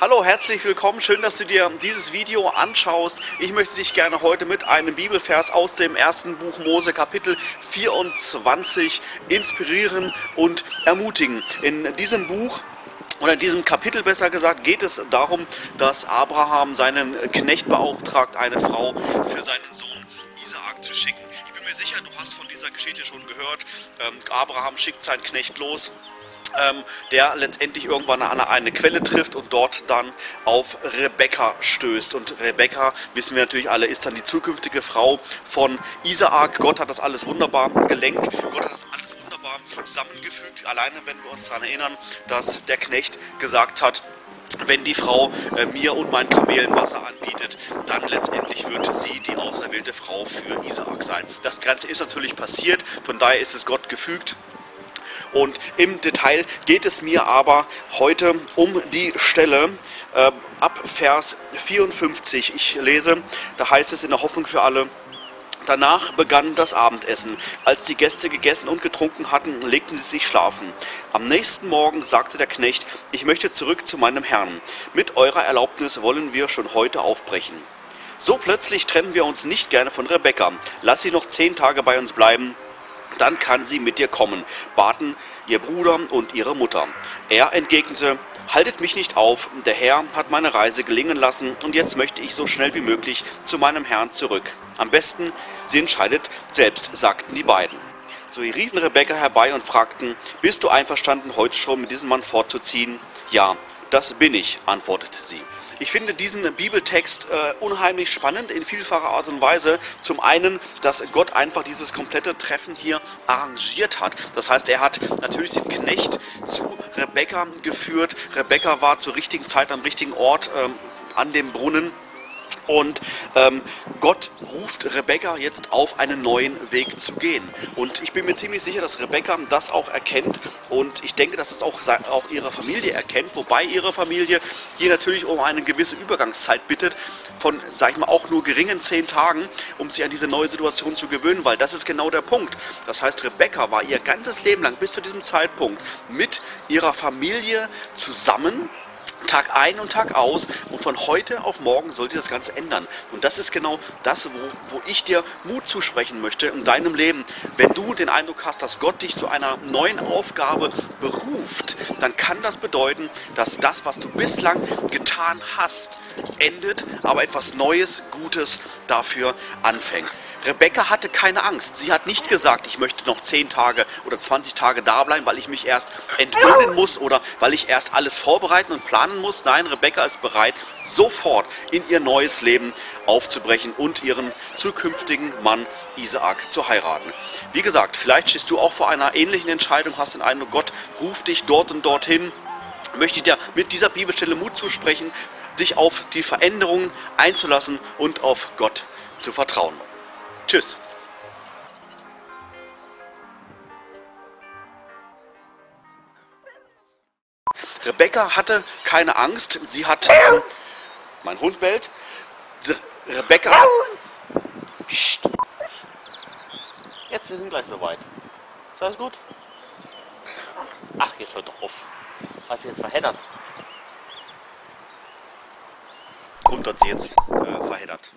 Hallo, herzlich willkommen. Schön, dass du dir dieses Video anschaust. Ich möchte dich gerne heute mit einem Bibelvers aus dem ersten Buch Mose Kapitel 24 inspirieren und ermutigen. In diesem Buch oder in diesem Kapitel besser gesagt geht es darum, dass Abraham seinen Knecht beauftragt, eine Frau für seinen Sohn Isaak zu schicken. Ich bin mir sicher, du hast von dieser Geschichte schon gehört. Ähm, Abraham schickt seinen Knecht los ähm, der letztendlich irgendwann an eine Quelle trifft und dort dann auf Rebekka stößt. Und Rebekka, wissen wir natürlich alle, ist dann die zukünftige Frau von Isaak. Gott hat das alles wunderbar gelenkt. Gott hat das alles wunderbar zusammengefügt. Alleine, wenn wir uns daran erinnern, dass der Knecht gesagt hat, wenn die Frau äh, mir und meinen Kamelen Wasser anbietet, dann letztendlich wird sie die auserwählte Frau für Isaak sein. Das Ganze ist natürlich passiert, von daher ist es Gott gefügt. Und im Detail geht es mir aber heute um die Stelle äh, ab Vers 54. Ich lese, da heißt es in der Hoffnung für alle, Danach begann das Abendessen. Als die Gäste gegessen und getrunken hatten, legten sie sich schlafen. Am nächsten Morgen sagte der Knecht, ich möchte zurück zu meinem Herrn. Mit eurer Erlaubnis wollen wir schon heute aufbrechen. So plötzlich trennen wir uns nicht gerne von Rebekka. Lass sie noch zehn Tage bei uns bleiben dann kann sie mit dir kommen, baten ihr Bruder und ihre Mutter. Er entgegnete, Haltet mich nicht auf, der Herr hat meine Reise gelingen lassen und jetzt möchte ich so schnell wie möglich zu meinem Herrn zurück. Am besten, sie entscheidet selbst, sagten die beiden. So riefen Rebekka herbei und fragten, Bist du einverstanden, heute schon mit diesem Mann fortzuziehen? Ja, das bin ich, antwortete sie. Ich finde diesen Bibeltext äh, unheimlich spannend in vielfacher Art und Weise. Zum einen, dass Gott einfach dieses komplette Treffen hier arrangiert hat. Das heißt, er hat natürlich den Knecht zu Rebekka geführt. Rebekka war zur richtigen Zeit am richtigen Ort ähm, an dem Brunnen und ähm, Gott ruft Rebecca jetzt auf, einen neuen Weg zu gehen. Und ich bin mir ziemlich sicher, dass Rebecca das auch erkennt. Und ich denke, dass es auch, auch ihre Familie erkennt. Wobei ihre Familie hier natürlich um eine gewisse Übergangszeit bittet. Von, sag ich mal, auch nur geringen zehn Tagen, um sich an diese neue Situation zu gewöhnen. Weil das ist genau der Punkt. Das heißt, Rebecca war ihr ganzes Leben lang bis zu diesem Zeitpunkt mit ihrer Familie zusammen Tag ein und Tag aus und von heute auf morgen soll sich das Ganze ändern. Und das ist genau das, wo, wo ich dir Mut zusprechen möchte in deinem Leben. Wenn du den Eindruck hast, dass Gott dich zu einer neuen Aufgabe beruft, dann kann das bedeuten, dass das, was du bislang getan hast, endet, aber etwas Neues, Gutes dafür anfängt. Rebecca hatte keine Angst. Sie hat nicht gesagt, ich möchte noch 10 Tage oder 20 Tage da bleiben, weil ich mich erst entwöhnen muss oder weil ich erst alles vorbereiten und planen muss. Nein, Rebecca ist bereit, sofort in ihr neues Leben aufzubrechen und ihren zukünftigen Mann Isaak zu heiraten. Wie gesagt, vielleicht stehst du auch vor einer ähnlichen Entscheidung, hast den Eindruck, Gott ruft dich dort und dorthin. Möchte dir mit dieser Bibelstelle Mut zusprechen, dich auf die Veränderungen einzulassen und auf Gott zu vertrauen. Tschüss. Rebecca hatte keine Angst. Sie hat. Ähm, mein Hund bellt. Rebecca hat. Jetzt, wir sind gleich soweit. Ist alles gut? Ach, jetzt hört doch auf. Hast du jetzt verheddert? Und hat sie jetzt äh, verheddert.